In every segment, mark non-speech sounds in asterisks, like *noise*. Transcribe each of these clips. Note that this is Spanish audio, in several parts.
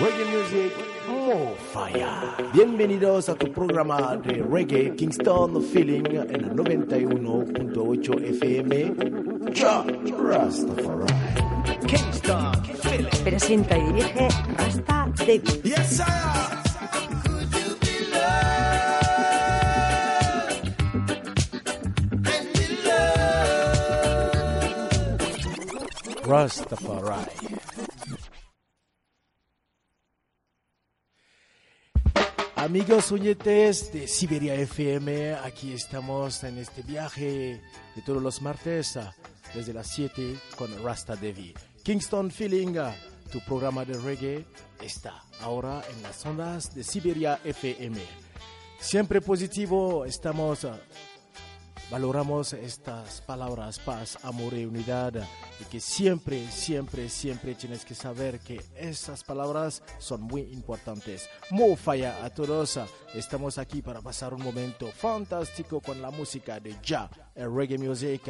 Reggae Music More Fire. Bienvenidos a tu programa de reggae Kingston Feeling en el 91.8 FM. Rastafari. Kingston Feeling. Presenta y dirige Rasta David. Yes, sir. Rastafari. Amigos uñetes de Siberia FM, aquí estamos en este viaje de todos los martes desde las 7 con Rasta Devi. Kingston Feeling, tu programa de reggae, está ahora en las ondas de Siberia FM. Siempre positivo, estamos valoramos estas palabras, paz, amor y unidad, y que siempre, siempre, siempre tienes que saber que esas palabras son muy importantes. Mo falla a todos, estamos aquí para pasar un momento fantástico con la música de Ya, el reggae music.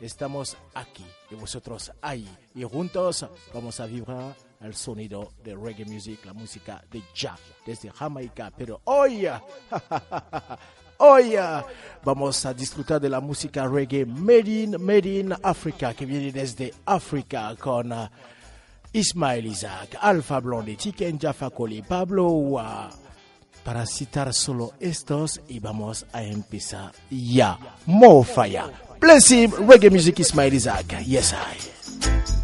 Estamos aquí y vosotros ahí, y juntos vamos a vibrar el sonido de reggae music, la música de Ya, desde Jamaica. Pero hoy, *laughs* Hoy vamos a disfrutar de la música reggae Made in, Made in Africa, que viene desde África con ah, Ismael Isaac, Alfa Blondie, Tiken Jaffa Coli, Pablo. Para citar solo estos y vamos a empezar ya. Fire. Bless him, reggae music Ismael Isaac. Yes, I.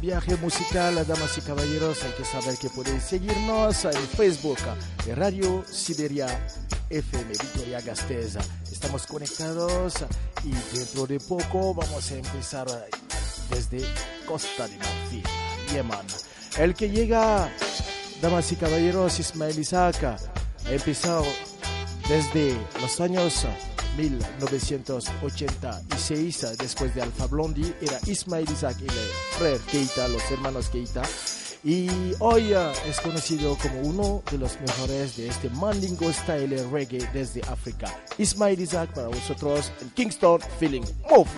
viaje musical, damas y caballeros, hay que saber que podéis seguirnos en Facebook de Radio Siberia FM Victoria Gasteza. Estamos conectados y dentro de poco vamos a empezar desde Costa de Marfil, Yemen. El que llega, damas y caballeros, Ismael Isaac, ha empezado desde los años 1986, después de Alfa Blondie, era Ismail Isaac y el Fred Keita, los hermanos Keita. Y hoy ah, es conocido como uno de los mejores de este Mandingo Style Reggae desde África. Ismail Isaac para vosotros en Kingston Feeling More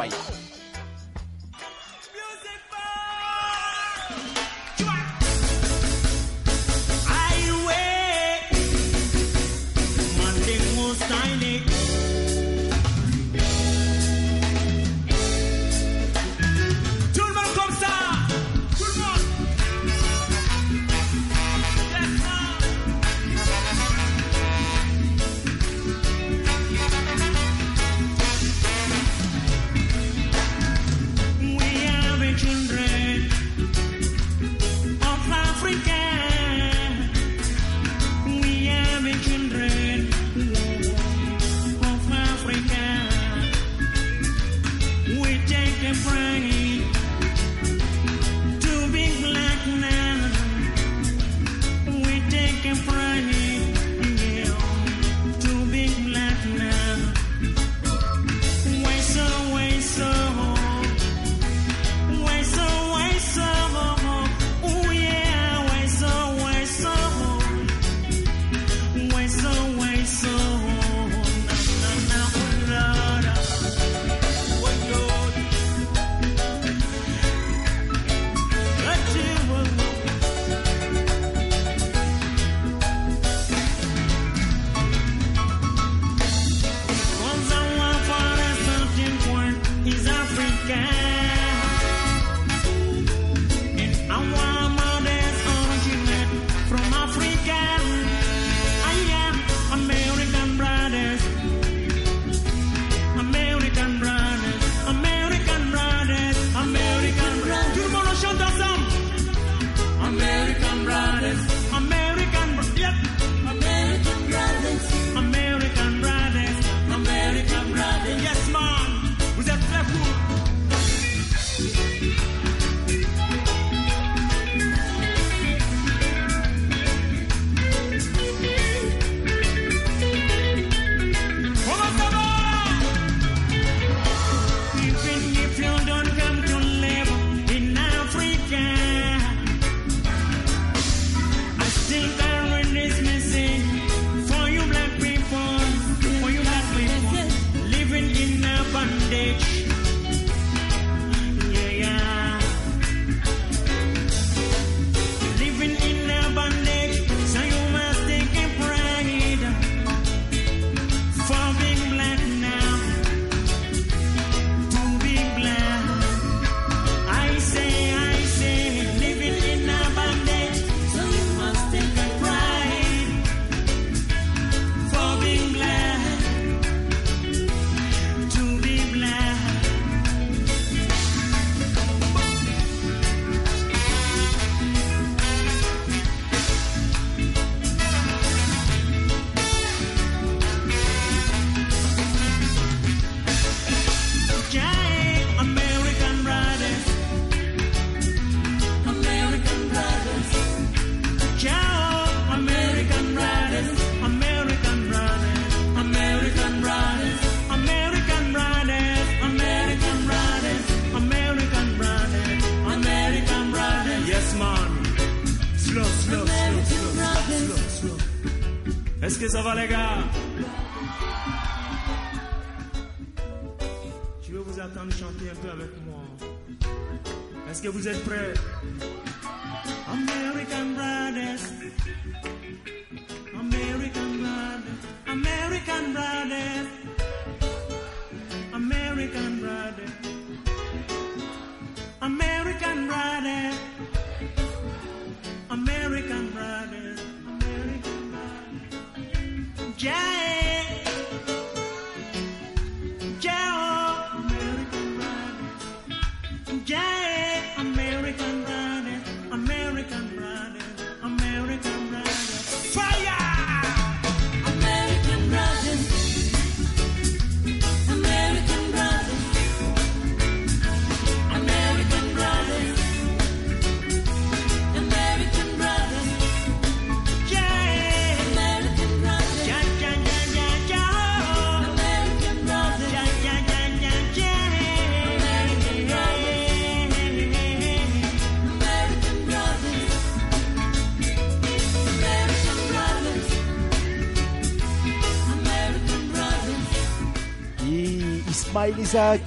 Ismail Isaac,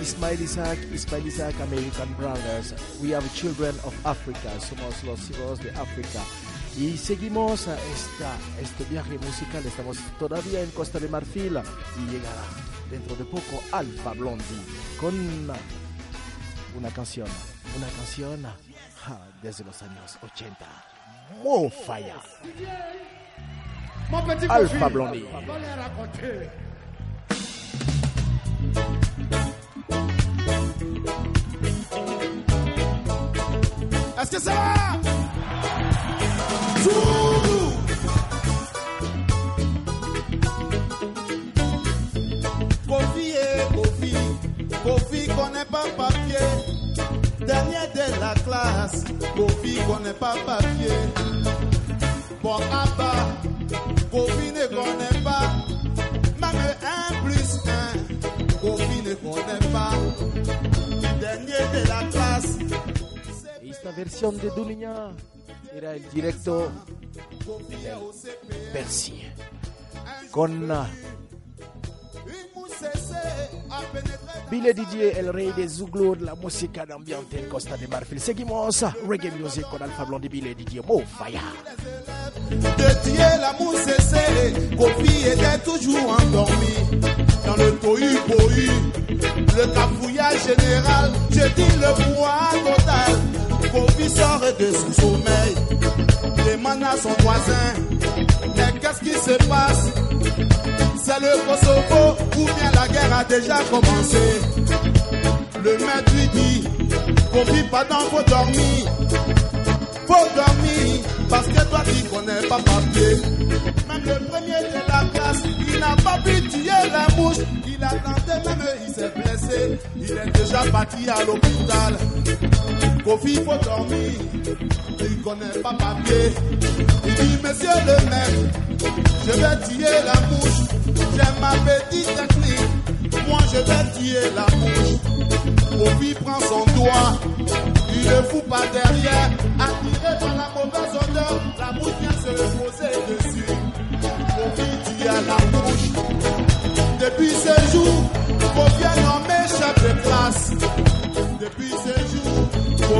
Ismail Isaac, Ismail Isaac, American Brothers. We are children of Africa, somos los hijos de África. Y seguimos a esta, este viaje musical, estamos todavía en Costa de Marfil y llegará dentro de poco Alfa Blondie con una canción, una canción ja, desde los años 80. Mo falla. Mon petit Alpha Kofi, Blondie. Est-ce que ça va Zoulou Kofi et Kofi, Kofi connaît pas papier. Dernier de la classe, Kofi connaît pas papier. Bon, Abba, Kofi ne connaît pas. Même un plus un, Kofi ne connaît pas. Dernier de la classe, esta versión de Duliñá era el directo del Percy con uh, Billy DJ, el rey de Zouglou la música de ambiente en Costa de Marfil. Seguimos uh, Reggae Music con Alfa Blond Billy DJ Mo Faya. De Dieu, l'amour cessé, Kofi était toujours endormi. Dans le tohu-bohu, le cafouillage général, j'ai dit le poids total. Kofi sort de son sommeil, demande à son voisin. Mais qu'est-ce qui se passe? C'est le Kosovo ou bien la guerre a déjà commencé? Le maître lui dit, Kofi, pardon, faut dormir faut dormir parce que toi tu connais pas papier. Même le premier de la classe, il n'a pas pu tuer la mouche. Il attendait même, il s'est blessé. Il est déjà parti à l'hôpital. Kofi, faut dormir. Il connaît pas papier. Il dit, monsieur le maître, je vais tuer la mouche. J'ai ma petite technique. Moi, je vais tuer la mouche. Kofi prend son doigt, il le fout par derrière, attiré par la mauvaise odeur, la mouche vient se poser dessus. Kofi tue à la mouche. Depuis ce jour, Kofi est nommé chef de classe. Depuis ce jour,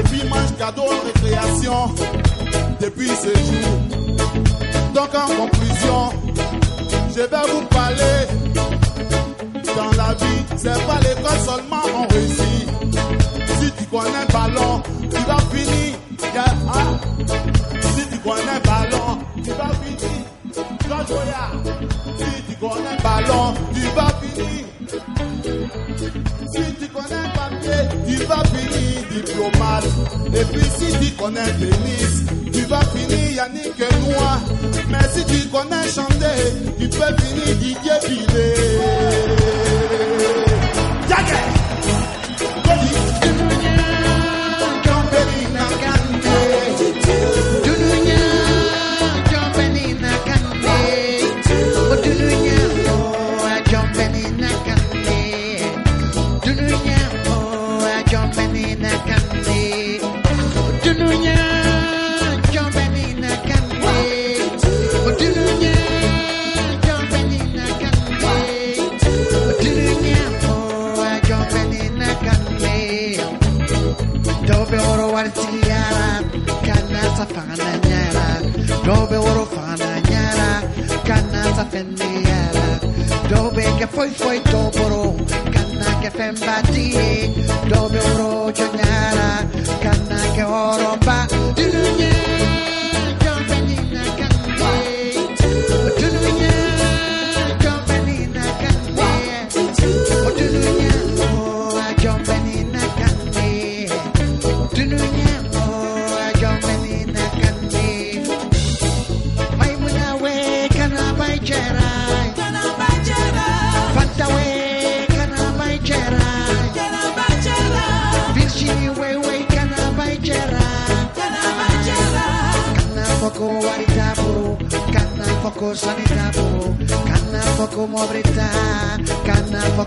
Kofi mange cadeau en récréation. Depuis ce jour. Donc en conclusion, je vais vous parler dans la vie, c'est pas l'école seulement on réussit. Si tu connais ballon, tu vas finir. Hein? Si tu connais ballon, tu vas finir. Si tu connais ballon, tu vas finir. diplomate, APC qui connaît Denise, tu vas finir Yannick et moi. Mais si tu connais Chandé, tu peux finir Didier Pilé. Yeah, yeah. poi poi toporo canna che fembati dove oro giornara canna che oro ba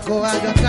Coado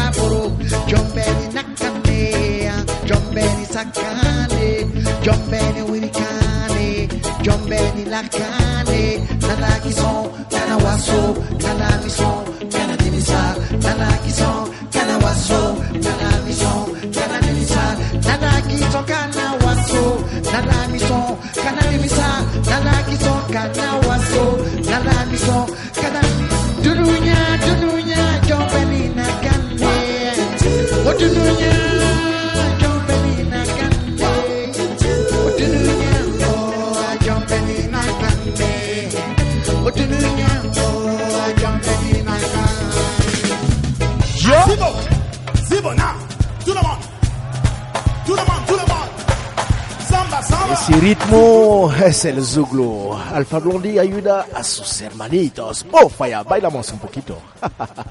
el Zuglu. Alfa Blondie ayuda a sus hermanitos. Falla, bailamos un poquito. *laughs*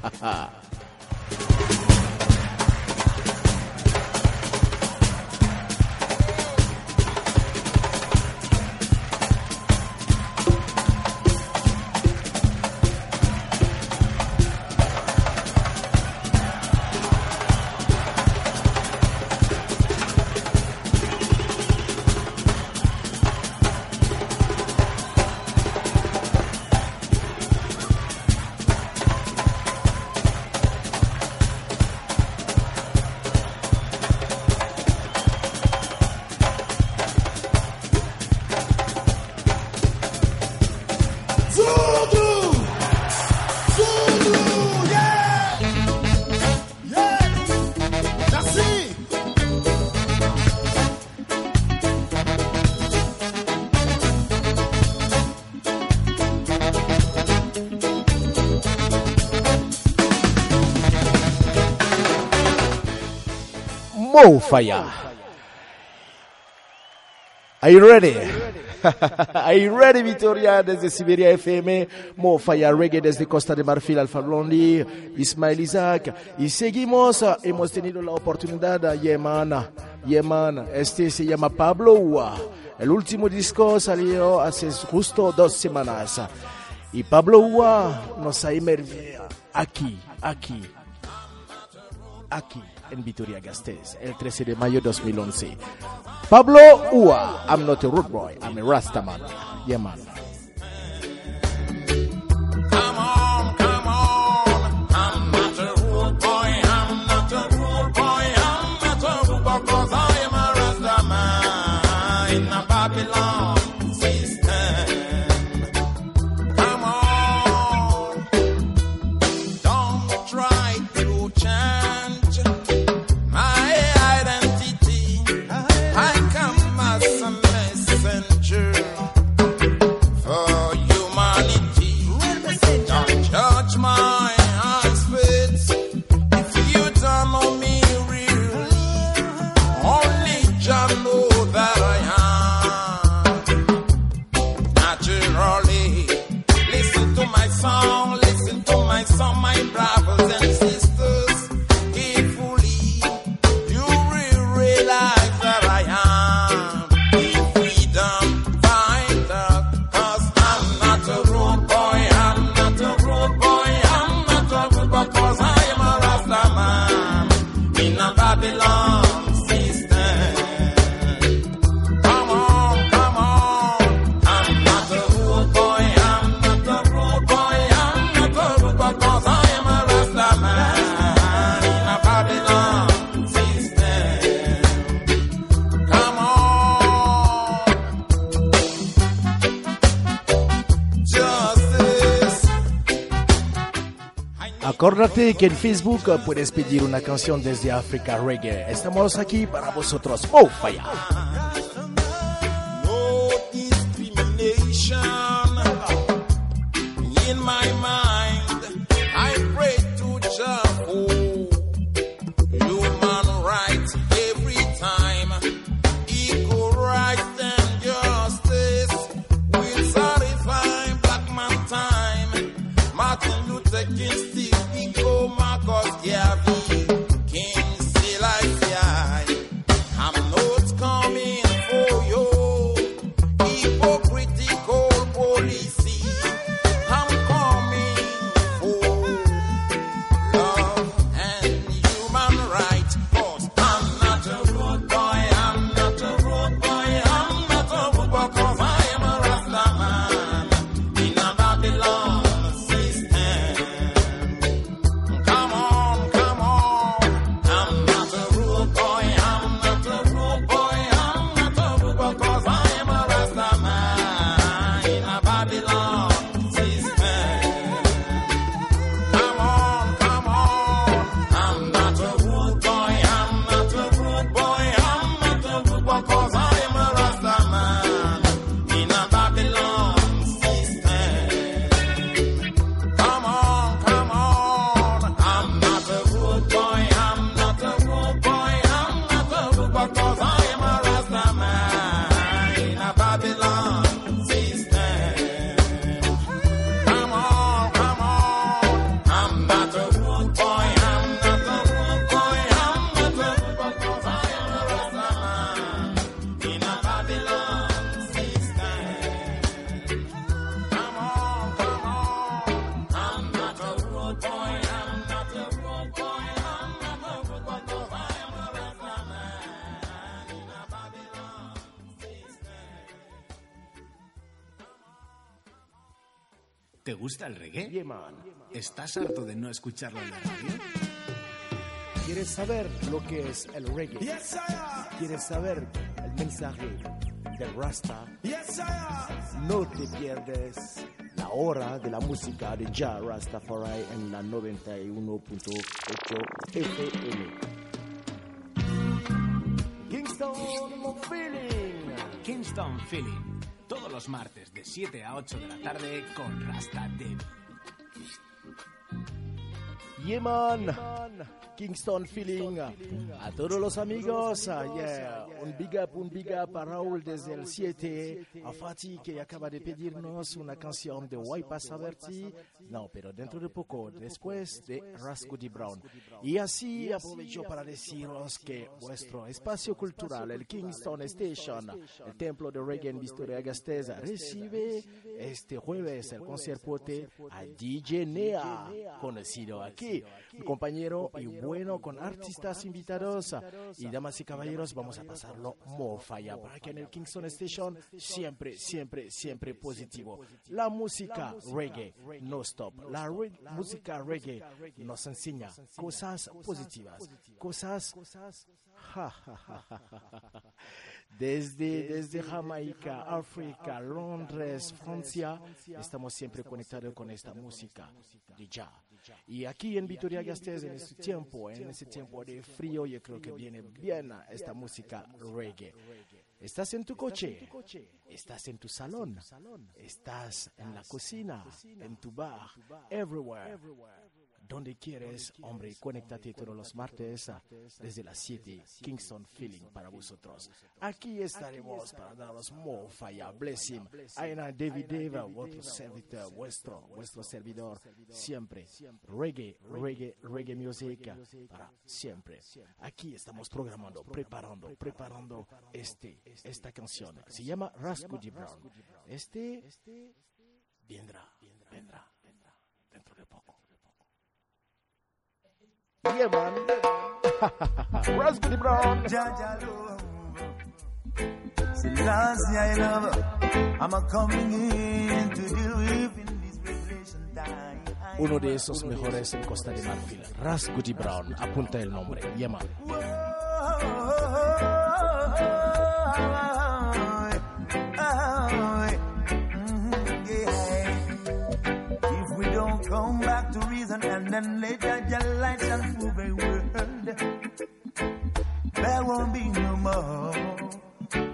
Mo Fire. Are you ready? *laughs* Are you ready, Victoria? Desde Siberia FM, Mo Fire Reggae desde Costa de Marfil, Alfa Blondie, Ismael Isaac. Y seguimos, ah, hemos tenido la oportunidad, ah, Yeman, Yeman, este se llama Pablo. El último disco salió hace justo dos semanas. Y Pablo Ua nos ha emergido aquí, aquí, aquí en Vitoria Gasteiz el 13 de mayo 2011. Pablo Ua, I'm not a rude boy, I'm a Rastaman. Yeah, man. Que en Facebook uh, puedes pedir una canción desde África Reggae. Estamos aquí para vosotros. ¡Oh, fire! Gusta el reggae? Yeah, man. ¿Estás harto de no escucharlo en la radio? ¿Quieres saber lo que es el reggae? Yes. ¿Quieres saber el mensaje del Rasta? Yes. No te pierdes la hora de la música de Ja Rastafari en la 91.8 FM. Kingston Feeling. Kingston Feeling. Todos los martes de 7 a 8 de la tarde con Rasta Devi. Yeah. Kingston Feeling. A todos los amigos, ah, yeah. un big up, un big up a Raúl desde el 7, a Fati que acaba de pedirnos una canción de Waipa Saberti. No, pero dentro de poco, después de Rascody Brown. Y así aprovecho para deciros que vuestro espacio cultural, el Kingston Station, el templo de reggae en Victoria Gasteza, recibe este jueves el conciertote a DJ Nea, conocido aquí, un compañero y bueno con artistas invitados. Y damas y caballeros, vamos a pasarlo mofaya para que en el Kingston Station siempre, siempre, siempre positivo. La música reggae no stop. La re- música reggae nos enseña cosas positivas, cosas *laughs* Desde, desde Jamaica, África, Londres, Francia, estamos siempre conectados con esta música de ya. Y aquí en Vitoria Gasteiz, en este tiempo, en ese tiempo de frío, yo creo que viene bien esta música reggae. Estás en tu coche, estás en tu salón, estás en la cocina, en tu bar, everywhere. Donde quieres, hombre, conéctate todos los martes desde las 7, Kingston Feeling para vosotros. Aquí estaremos para daros more fire, blessing. Aina David Deva, vuestro servitor, vuestro, vuestro servidor, siempre. Reggae, reggae, reggae music para siempre. Aquí estamos programando, preparando, preparando este, esta canción. Se llama Rascody Brown. Este vendrá, vendrá, vendrá dentro de poco. Yeah, man. Raspberry Brown. Jaja love. Selassie I love. I'm a coming in to deal with in this revelation time. Uno de esos mejores en Costa de Marfil, Rascody Brown. Apunta el nombre. Yeah, and let your light shine through the world. There won't be no more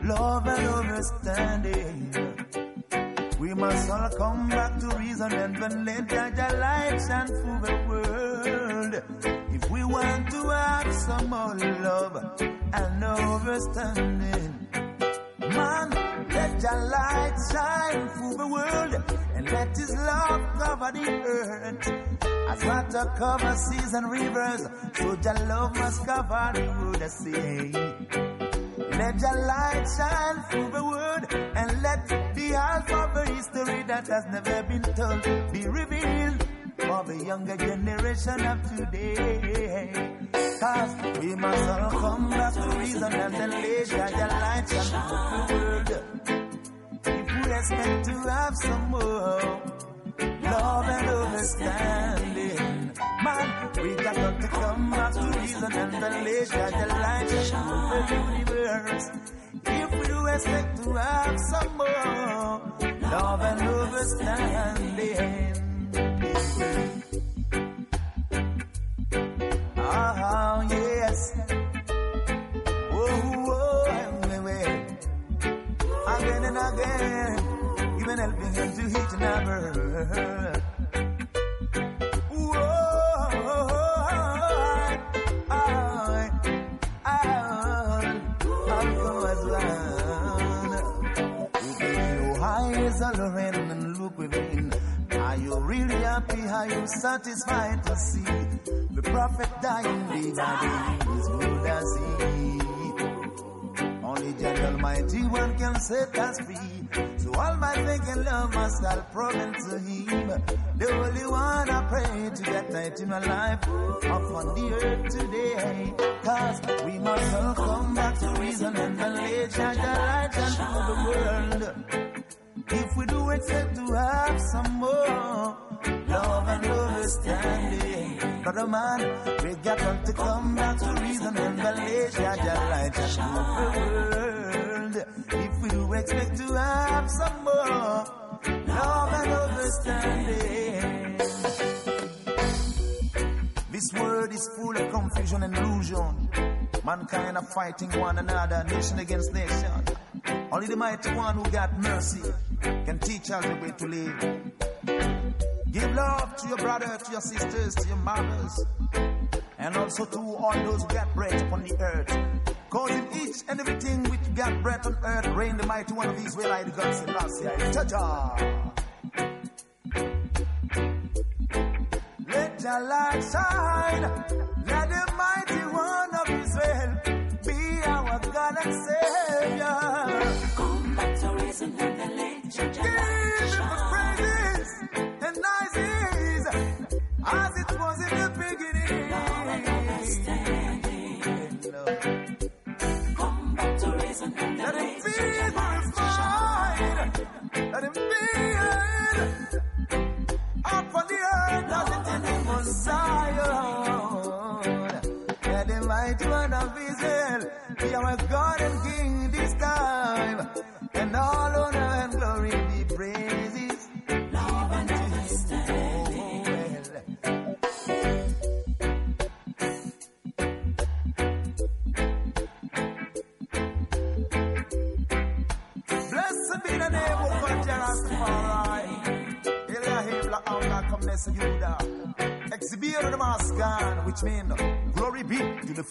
love and understanding. We must all come back to reason and then let your light shine through the world. If we want to have some more love and understanding, man, let your light shine through the world and let His love cover the earth. As water covers seas and rivers, so your love must cover the world. I say, let your light shine through the world and let the half of the history that has never been told be revealed for the younger generation of today. Cause we must all come back to reason and then let your light through the world. If we expect to have some more love and understanding, man, we got to come back to reason and then let your light through the universe. If we expect to have some more love and understanding. Oh, yes. Oh, oh, baby. Again and again, even helping him to hit another. Are you satisfied to see the prophet dying day by? As good as he. Only the Almighty One can set us free. So all my thinking love must all proven to Him. The only one I pray to get right in my life upon the earth today. Cause we must all come back to reason and knowledge and the light and the world. If we do expect to have some more love and understanding, brother man, we got to come back to reason and knowledge and the light and the world. If we expect to have some more love and understanding. This world is full of confusion and illusion. Mankind are fighting one another, nation against nation. Only the mighty one who got mercy can teach us the way to live. Give love to your brother, to your sisters, to your mothers, and also to all those who got breath upon the earth. Cause in each and everything which got breath on earth, reign the mighty one of Israel, the God Selassie. Cha-cha! Let your light shine. Let the mighty one of Israel be our God and Savior. Come back to reason and the legend.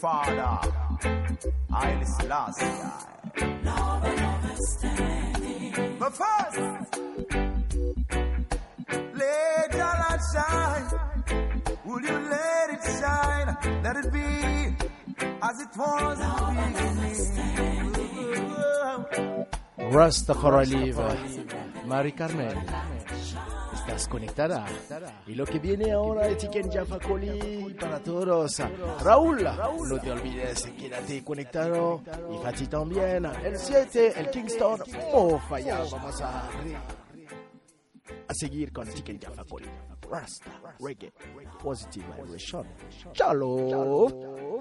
Father, i Haile Selassie. Love and understanding. But first, let your light shine. Will you let it shine? Let it be as it was. Rastafari Rasta Rasta Rasta Rasta Rasta Rasta Rasta conectada. Y lo que viene ahora es Chicken Jaffa Coli para todos. Raúl, no te olvides, quédate conectado. Y Fati también. El 7, el Kingston. Oh, falla. Vamos a, a seguir con Chicken Jaffa Coli. Rasta, reggae, positive vibration. Chalo.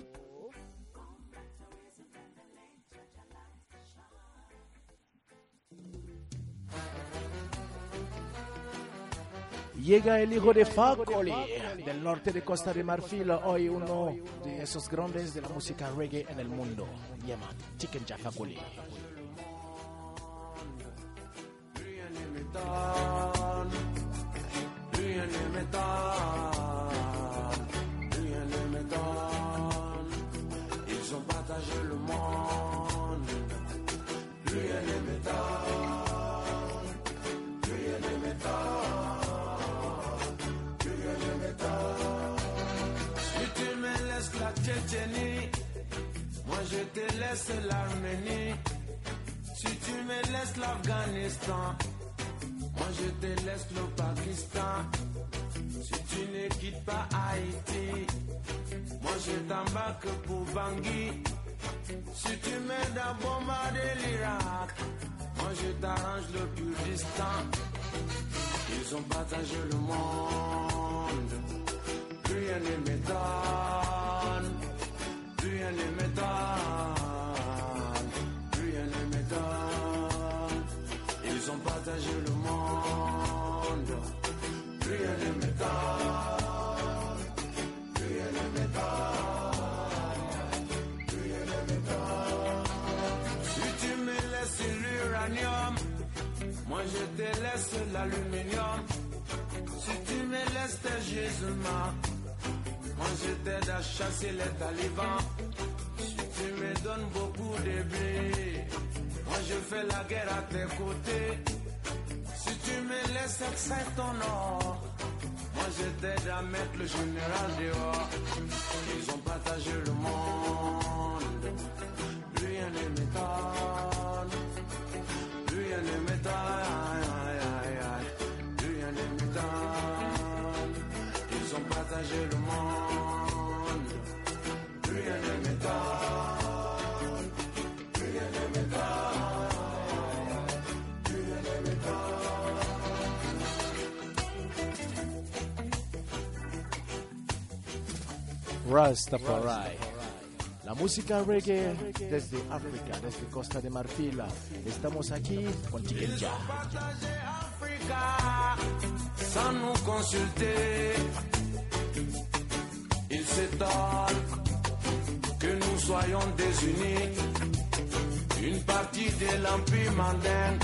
Llega el hijo de Facoli, del norte de Costa de Marfil, hoy uno de esos grandes de la música reggae en el mundo. Yeman, Chicken Jah l'Arménie. Si tu me laisses l'Afghanistan, moi je te laisse le Pakistan. Si tu ne quittes pas Haïti, moi je t'embarque pour Bangui. Si tu m'aides à bombarder l'Irak, moi je t'arrange le Kurdistan. Ils ont partagé le monde, rien ne m'étonne, rien ne m'étonne, le monde, rien ne m'étonne, rien ne m'étonne, rien ne m'étonne. Si tu me laisses l'uranium, moi je te laisse l'aluminium. Si tu me laisses tes gisements, moi je t'aide à chasser les talibans. Si tu me donnes beaucoup de blé, moi je fais la guerre à tes côtés. Tu me laisses extraire ton or, moi je t'aide à mettre le général dehors. Ils ont partagé le monde, rien ne m'étonne, rien ne m'étonne, rien ne m'étonne. Ils ont partagé le monde, Rastafari. La música reggae desde África, desde Costa de Marfil. Estamos aquí con Africa sans nous consulter. Il s'étonne que nous soyons désunis. Une partie de l'Empire mandin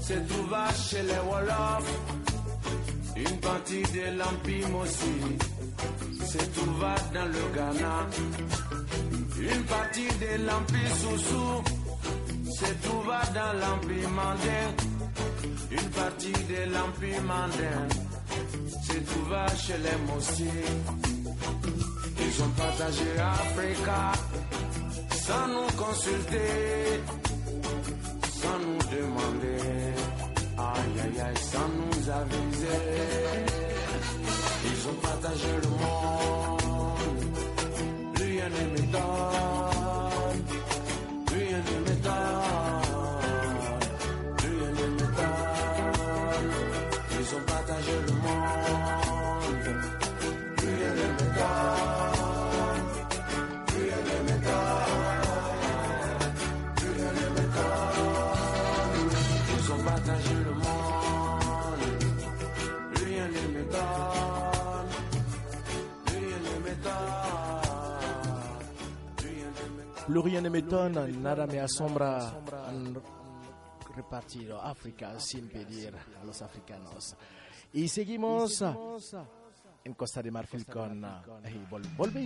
se trouva chez les Wolofs. Une partie de l'Empire Mossi se trouva dans le Ghana. Une partie de l'Empire Soussou se trouva dans l'Empire Mandin. Une partie de l'Empire Mandin se trouva chez les Mossi. Ils ont partagé Africa sans nous consulter, sans nous demander, aïe aïe aïe, sans nous aviser. Ont partagé le monde, rien ne m'étonne, Plus rien ne m'étonne, nada me asombra. Han repartido África sin pedir a los africanos. Y seguimos en Costa de Marfil con hey, vol- Volve.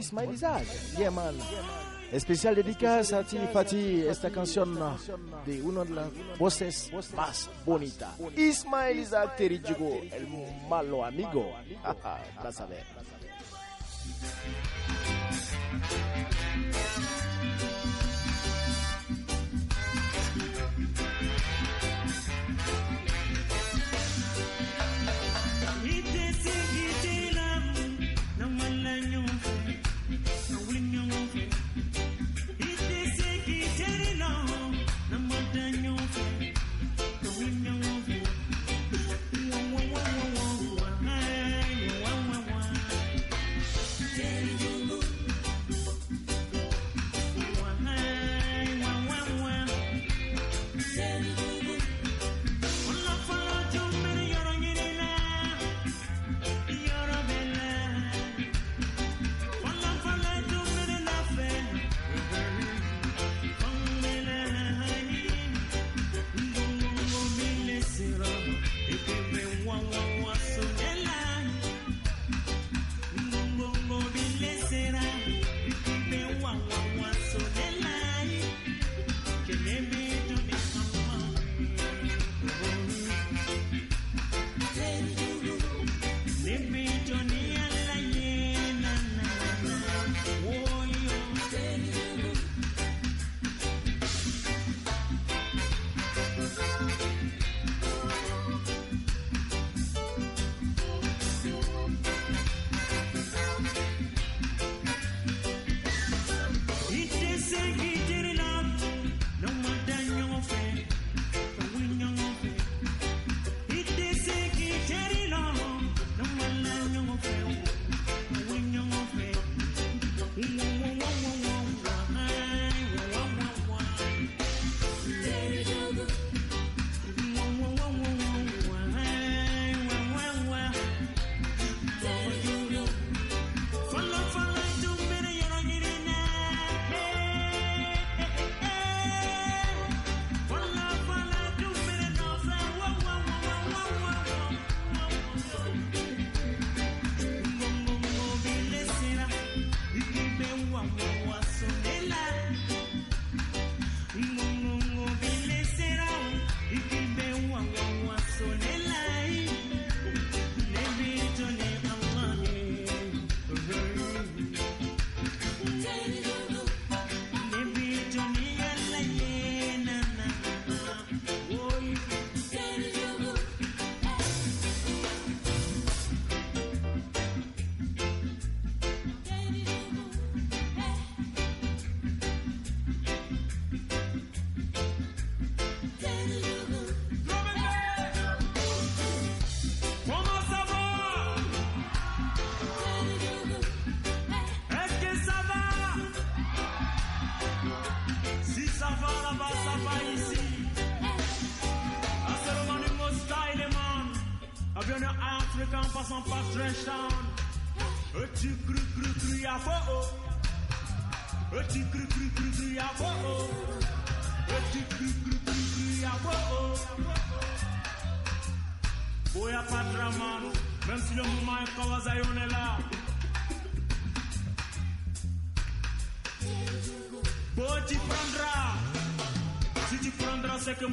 Especial dedicadas a ti, Fati, esta canción de una de las voces más bonitas. Ismail Isaac Terijigo, el malo amigo. *laughs* Vas a ver.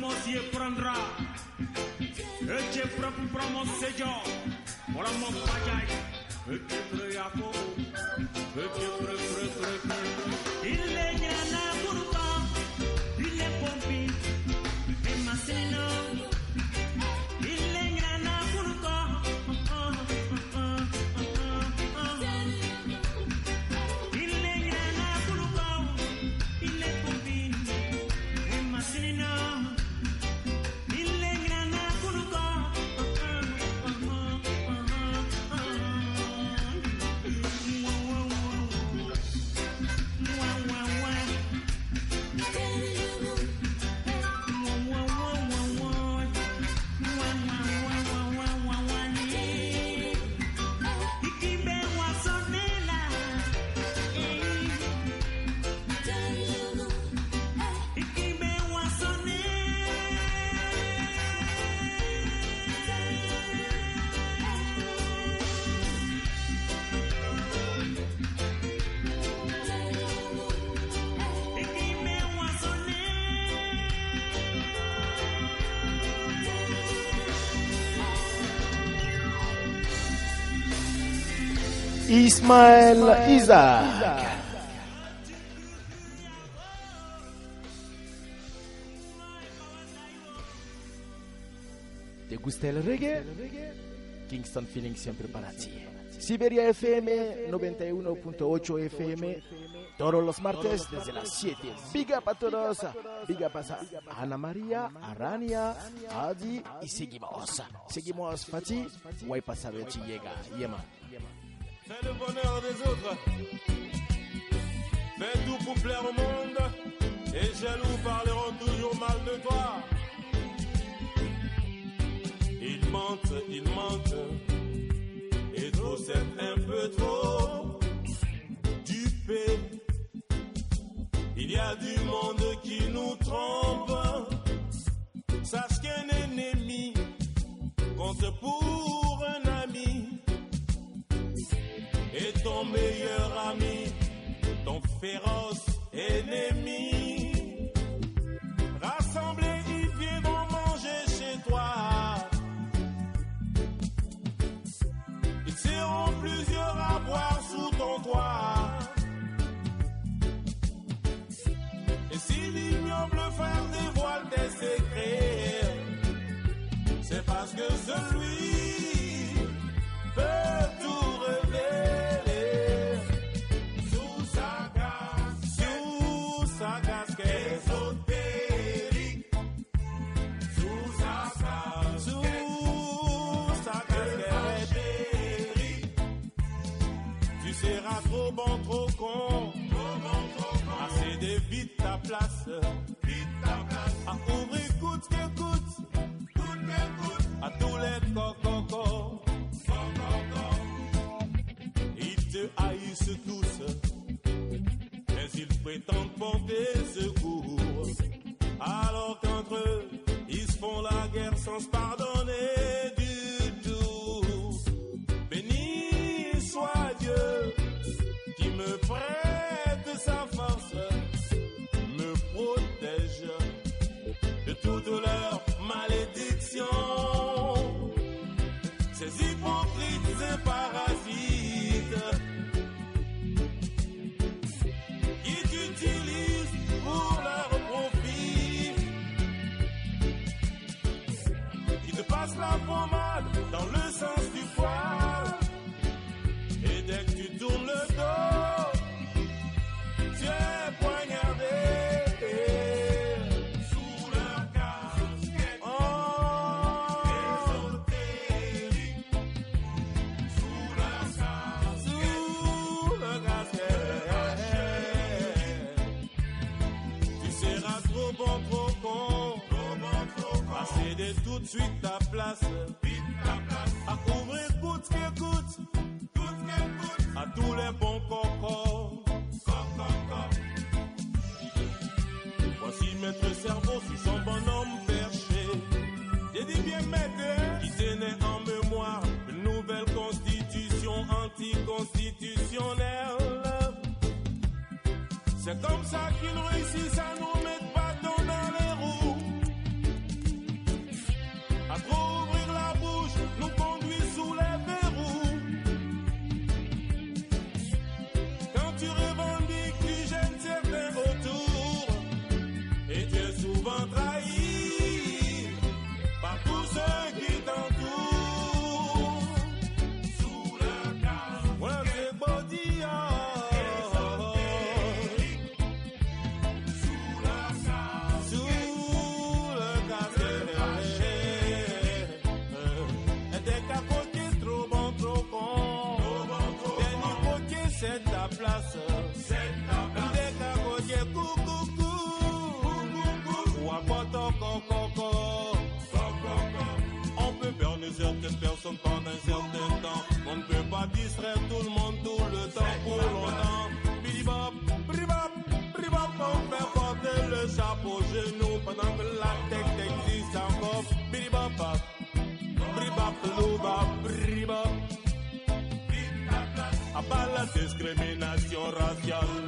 Aussi je prendra. Et es prêt pour mon séjour. Voilà mon bagaille. Ismaël Isaac. ¿Te gusta el reggae? Kingston Feeling siempre para ti. Siberia FM 91.8 FM todos los martes desde las 7. Big up a todos. Big up a Ana María, Arania, Adi y seguimos. Seguimos Fati. Guay pasado llega. Yema. Fais le bonheur des autres. Fais tout pour plaire au monde. Et jaloux parleront toujours mal de toi. Ils mentent, ils mentent. Et trop c'est un peu trop. Dupé. Il y a du monde qui nous trompe. Sache qu'un ennemi compte pour féroce ennemi. Rassemblés, ils viendront manger chez toi. Ils seront plusieurs à boire sous ton toit. Et si l'ignoble frère dévoile tes secrets, c'est parce que celui peut Então céder tout de suite ta place. À ouvrir coûte qui coûte. À tous les bons cocos. Voici maître cerveau sur son bonhomme perché. J'ai dit bien maître, qui tenait en mémoire une nouvelle constitution anticonstitutionnelle. C'est comme ça qu'ils réussissent à nous berner certaines personnes pendant un certain temps. On ne peut pas distraire tout le monde tout le temps pour longtemps. Bidibop, bribop, bribop, on fait porter le chapeau genou pendant que la tête existe encore. Bidibop, bribop, louba, bribop. À part la discrimination raciale,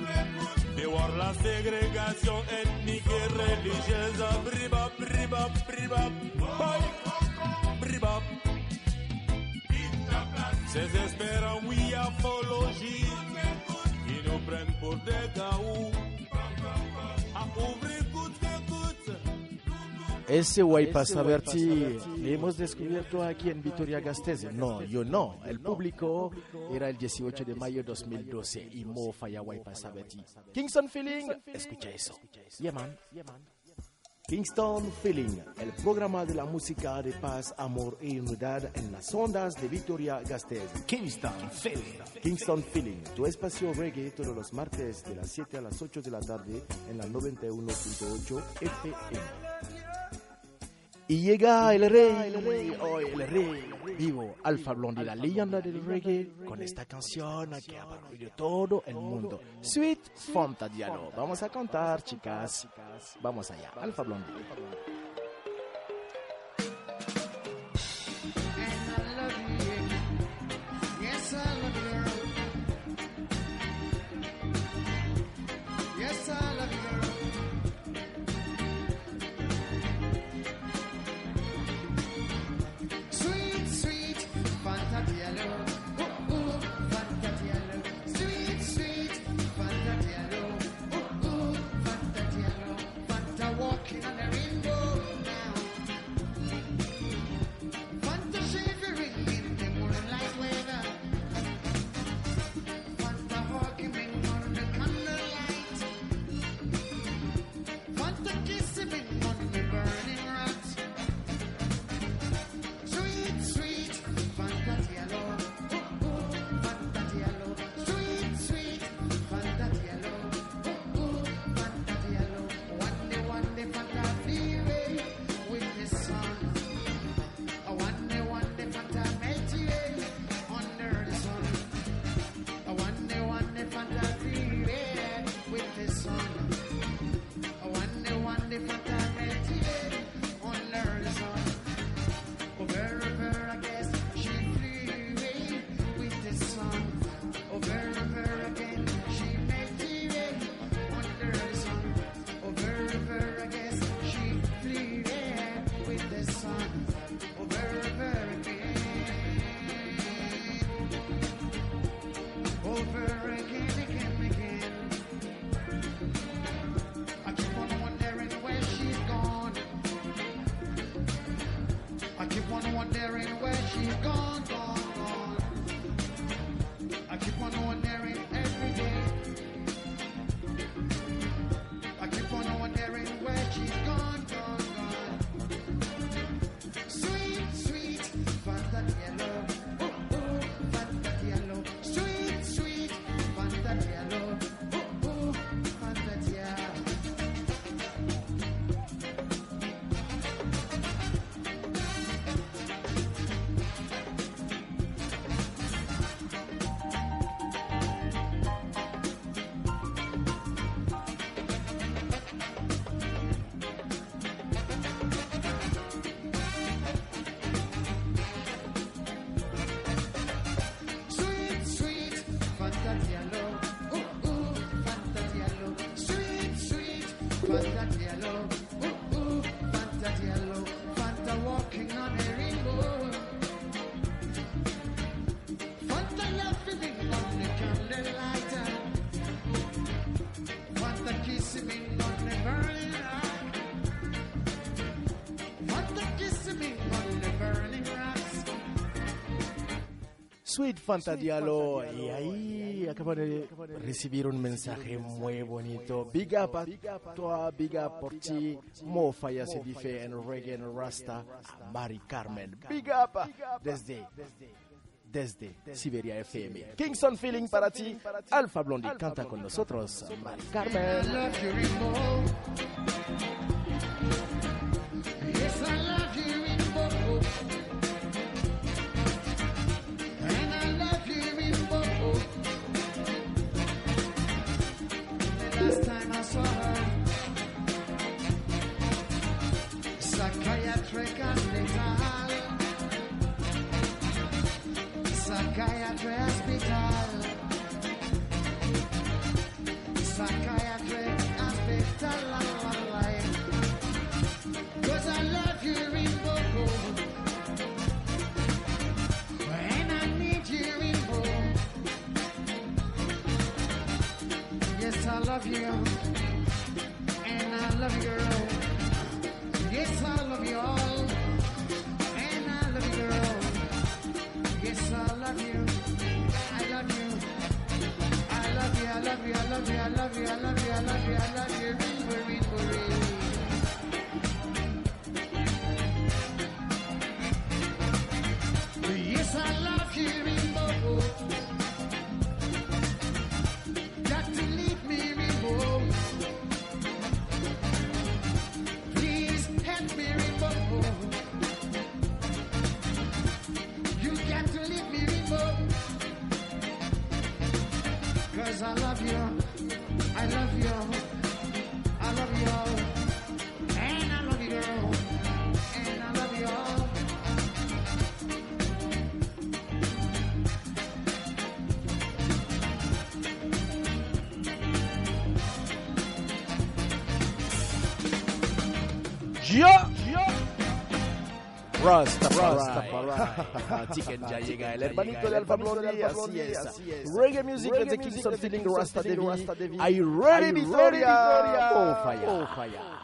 dehors la ségrégation ethnique et religieuse. Bribop, bribop, bribop, Ces espérants, oui, apologie, qui nous prennent pour des gaous. Ese Waipa Saberti le hemos descubierto aquí en Vitoria Gasteiz. No, yo no. El público era el 18 de mayo de 2012 y Mo Falla Waipa Saberti. Kingston Feeling, escucha eso. Yeah, man. Kingston Feeling, el programa de la música de paz, amor e unidad en las ondas de Vitoria Gasteiz. Kingston Feeling. Kingston Feeling, tu espacio reggae todos los martes de las 7 a las 8 de la tarde en la 91.8 FM. Y llega el rey, el rey vivo, Alfa Blondie, la leyenda del reggae, con esta canción que ha barrido todo el mundo. Sweet Fonta Diallo. Vamos a cantar, chicas. Vamos allá, Alfa Blondie. Sweet Fanta Diallo. Y ahí acabo de recibir un mensaje muy bonito. Big up a toi, big up por ti. Mo Faya se dice en reggae en Rasta. A Mari Carmen. Big up desde desde Siberia FM. Kingston Feeling para ti. Alfa Blondie canta con nosotros. Mari Carmen. Love you. Chicken ya llega el hermanito de Alfa Blondie, así es. Reggae music de Kingston Feeling Rasta Devi. Are you ready, Victoria? Oh, fire. Oh, fire.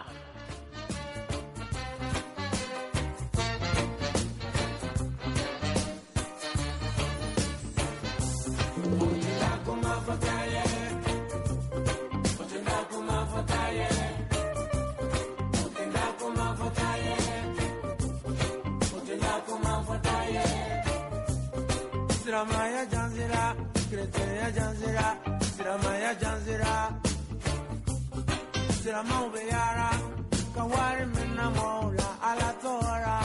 Siramaya Janzira, Kreteya Janzira, Siramaya Janzira, Siramau Beyara, Kawari Minamola, Alatora,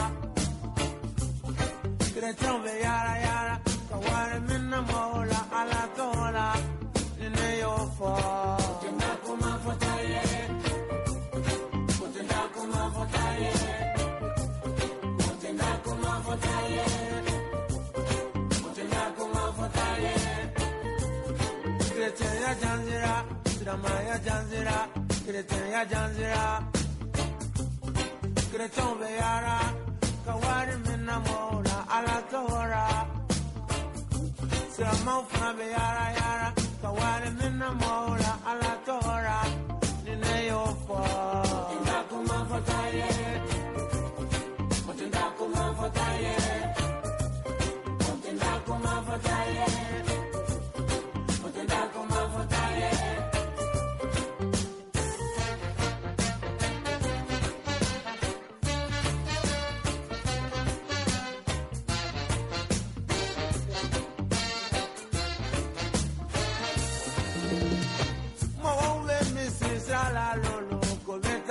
Kreteya Beyara Yara, Kawari Minamola, Alatora, Lineyo Fall. ya canzira, sırama ya canzira, kretin ya canzira. Kreton beyara. kawari minna mola ala tohora. Sırama ufana ve yara yara, kawari minna mola ala tohora. Nine yofa. Matindakuma fotaye, matindakuma fotaye.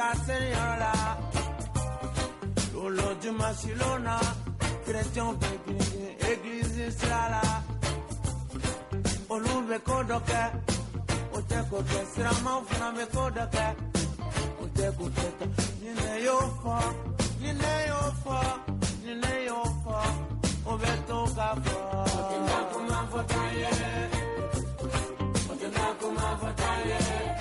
bonita señora. Lolo du Masilona, chrétien église Israël. Olumbe kodoke, otekote sirama funa me kodoke. Otekote ta, nine yo fa, nine yo fa, nine yo fa, obeto ka fa. Otenda kuma fa taye, otenda kuma fa taye.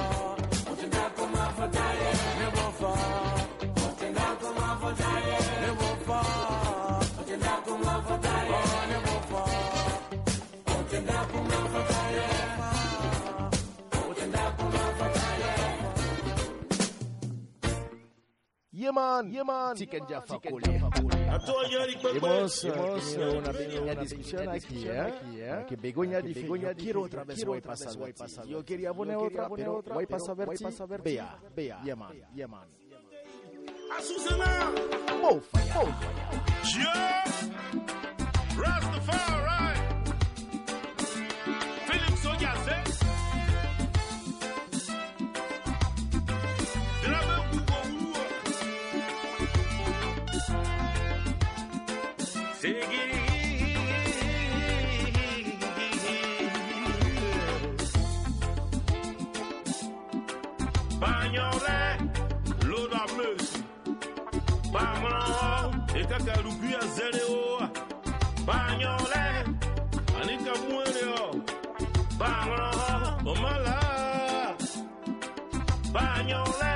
fo man, yeah man, Chicken Jaffa Kule. Hemos, hemos tenido una pequeña discusión aquí, ¿eh? Que Begoña dice, Begoña quiero otra vez voy pasar, voy. Yo quería poner otra, pero voy pasar ver, ver, vea, vea, yeah man, yeah man. Asusana. Oh, fire, oh, Yeah. Rastafari. kakarukia zereo banyole anika muereo bangro banyole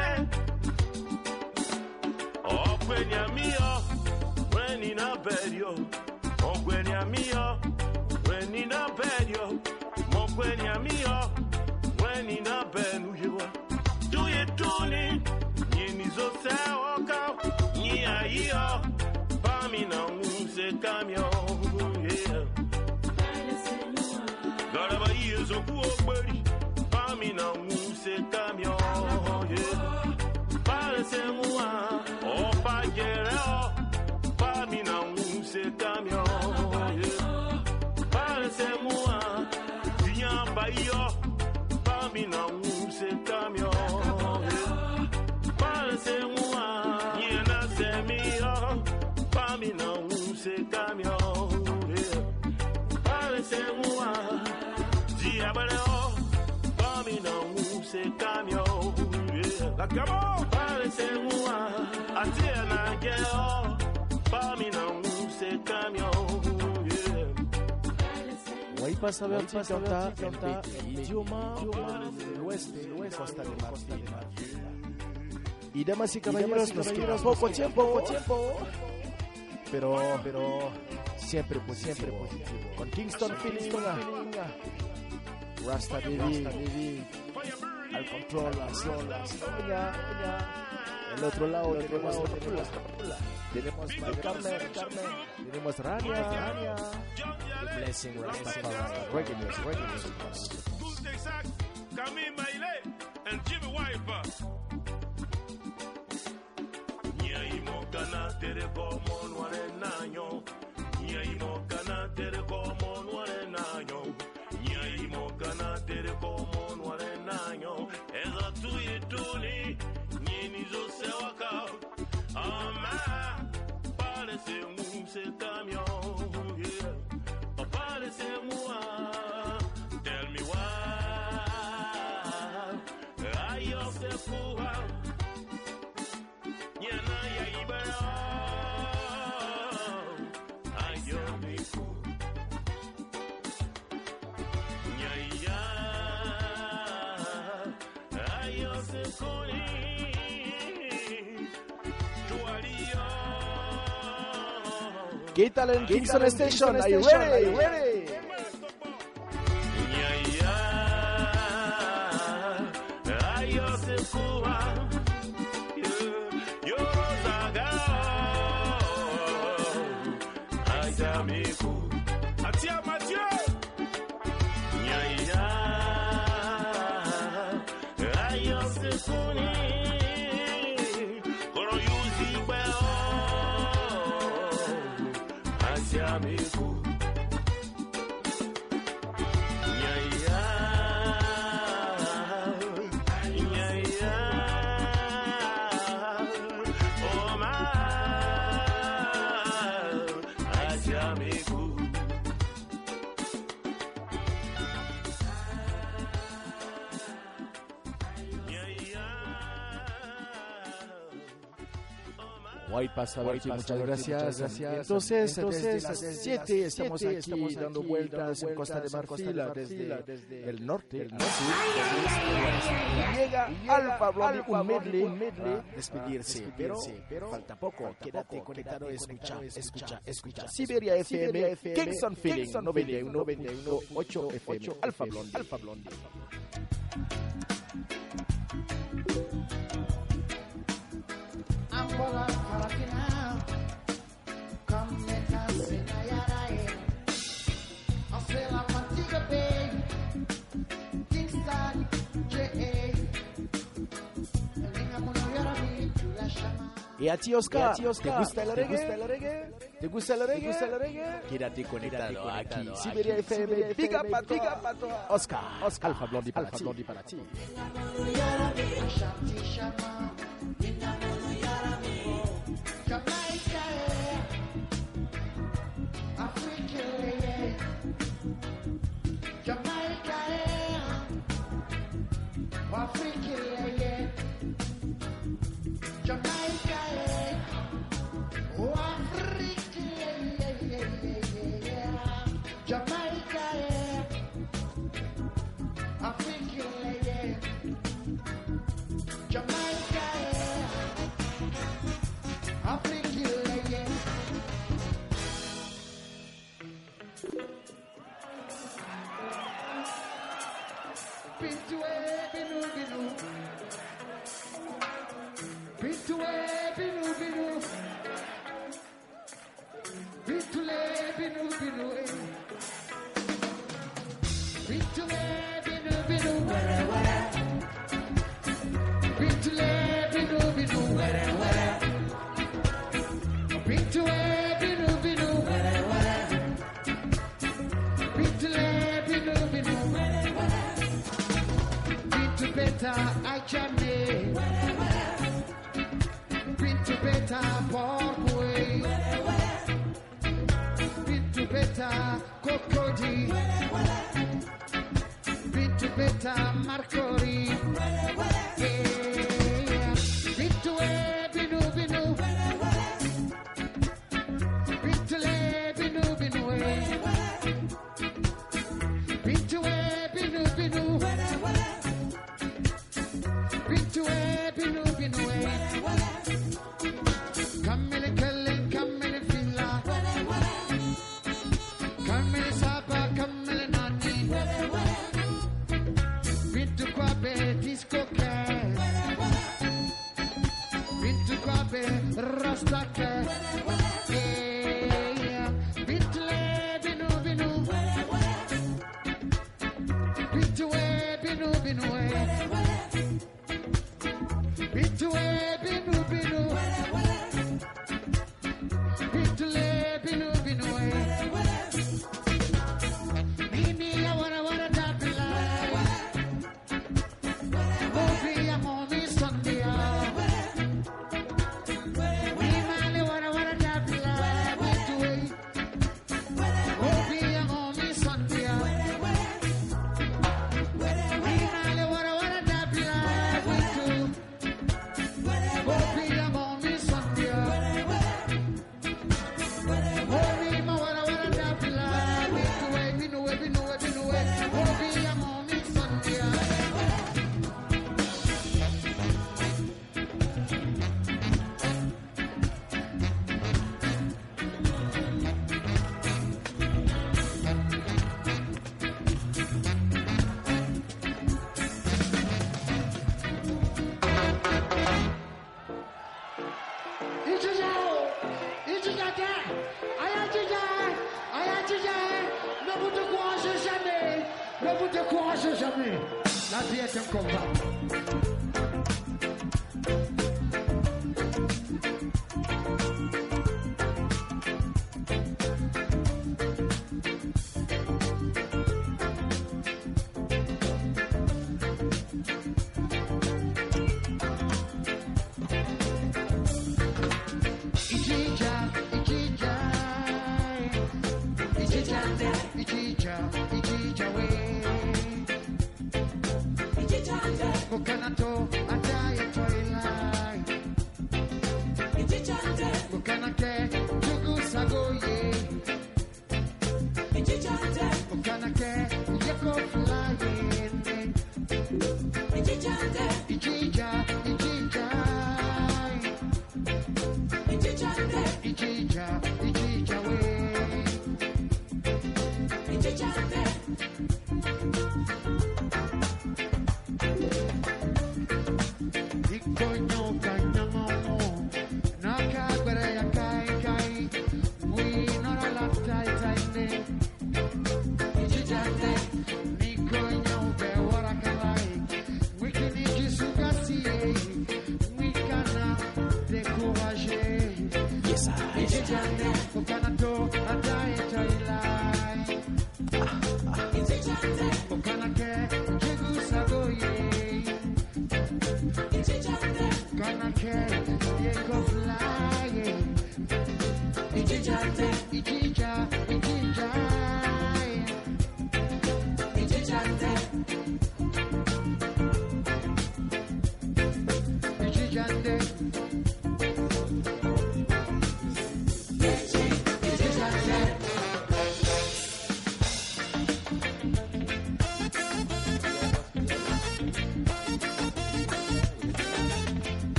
ogberi fami na nwuse kamio parese nwa ọbajere ọ fami na Yeah, kamio parese nwa tinye aba ihe fami na nwuse Yeah. La camo, pare se mua, atia na geo, pami na unse kamyo. Yeah. Voy pasar ver si canta el idioma del oeste, Costa de Marfil. Y damas y caballeros, nos queda poco tiempo, poco tiempo. Pero, pero siempre positivo. Siempre positivo. Con Kingston Feeling, Rasta Baby, al control, las olas, El otro lado tenemos tenemos Mari Carmen, tenemos Rania, Rania. The Blessing Rastafari, Reggae Music, Reggae Music. Tuesday sack, Camille Maile, and Jimmy Wiper. Nyaimo kana tere como nuare naño. Nyaimo Apareceu-se um caminhão, yeah. apareceu-se tell me why, I yourself who ah. Connie. ¿Qué tal en Kingston Station? Are you ready? ready? Pasa muchas gracias. Entonces, entonces, las 7 estamos aquí dando vueltas en Costa de Marfil, desde el norte, el norte. Llega Alfa Blondie, un medley, un medley, despedirse, pero falta poco. Quédate conectado, escucha, escucha, escucha. Siberia FM, Kingston Feeling, 91, 91, 8 FM, Alfa Blondie, Alfa Blondie. y a ti Oscar, ¿te gusta el reggae? ¿Te gusta el reggae? Quédate conectado aquí, Siberia FM, Big Up Oscar, Oscar, Alfa Blondie para ti.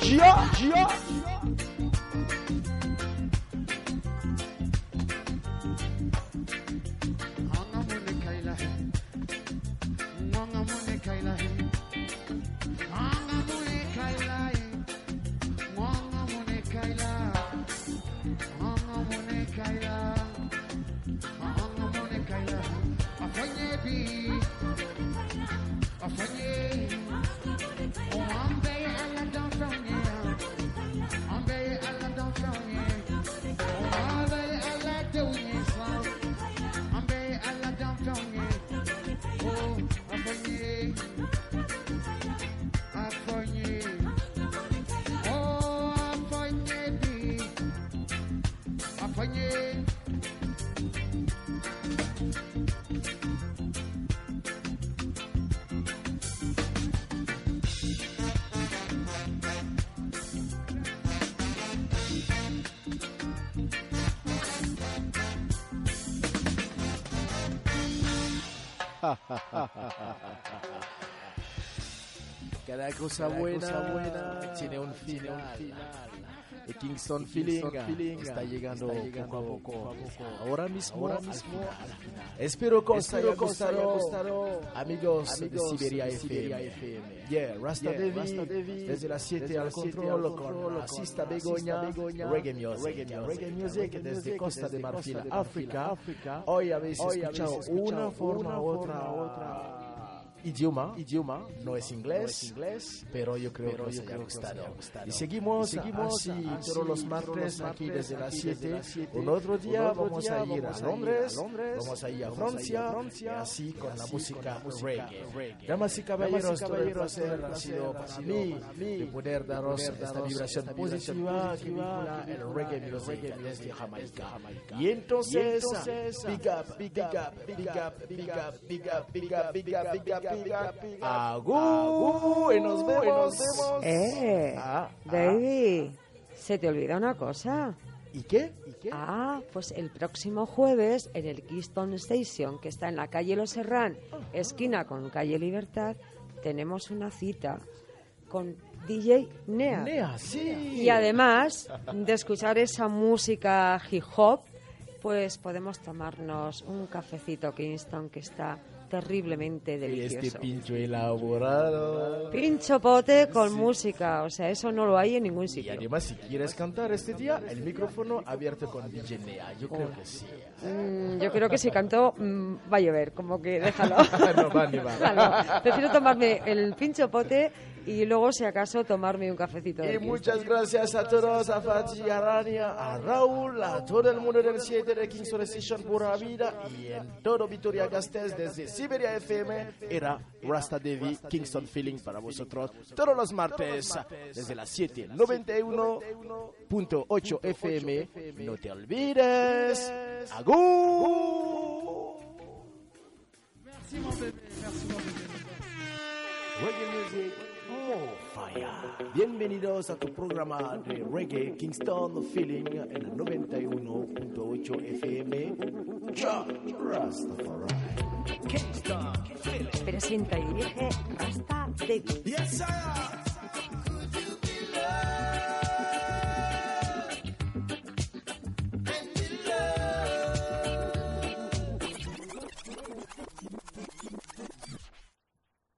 Gia, Gia. Cada cosa buena, cosa buena tiene un tiene final. un final. El Kingston, Feeling está llegando, está llegando poco a poco. Ahora mismo, Ahora mismo, final. al final. Espero que os haya gustado, amigos, de Siberia de FM. Siberia FM. Yeah, Rasta, Yeah, Devi, Rasta Devi, desde las 7 desde al control, con la la Begoña, Begoña, Reggae Music, Reggae Music, desde Music, Costa de desde Marfil, Costa de Marfil, África. África. Hoy habéis escuchado una forma u otra idioma, idioma, no es inglés, No es inglés, pero yo creo pero que yo creo gustado. gustado. Y seguimos, Y seguimos así, así todos los martes, aquí desde las aquí desde 7. las siete. Un otro día Un otro vamos día a ir vamos a a ir a Londres, Londres, vamos a ir a Francia, así con la música con la música reggae. reggae. Damas y caballeros, todo el placer ha sido para mí de poder daros esta vibración positiva que vincula el reggae music desde Jamaica. Y entonces, big up, big up, big up, big up, big up, big up, big up, big up, up. Agur, y nos vemos. Eh, Ah, David, se te olvida una cosa. ¿Y qué? ¿Y qué? Ah, pues el próximo jueves en el Keystone Station, que está en la calle Los Serrán, esquina con calle Libertad, tenemos una cita con DJ Nea. Nea, sí. Y además de escuchar esa música hip hop, pues podemos tomarnos un cafecito Kingston que está terriblemente Y delicioso. este pincho elaborado. Pincho pote con música, o sea, eso no lo hay en ningún Y sitio. además, si quieres cantar este día, el micrófono abierto con DJ Nea. Yo creo que sí. Mm, yo creo que si canto mm, va a llover, como que déjalo. *laughs* no va ni va. Déjalo. Prefiero tomarme el pincho pote Y luego, si acaso, tomarme un cafecito de Y muchas gracias a todos, a Fatih, a Rania, a Raúl, a todo el mundo del 7 de Kingston Station Pura Vida y en todo Vitoria Gasteiz desde Siberia FM era Rasta Devi Kingston Feeling para vosotros todos los martes desde las 7, 91.8 FM. No te olvides. ¡Agur! Merci mon bébé, merci mon bébé. Reggae Music Fire. Bienvenidos a tu programa de Reggae Kingston Feeling en el 91.8 FM. Cha Rastafari. Presenta y dirige Rasta David. Yes, sir.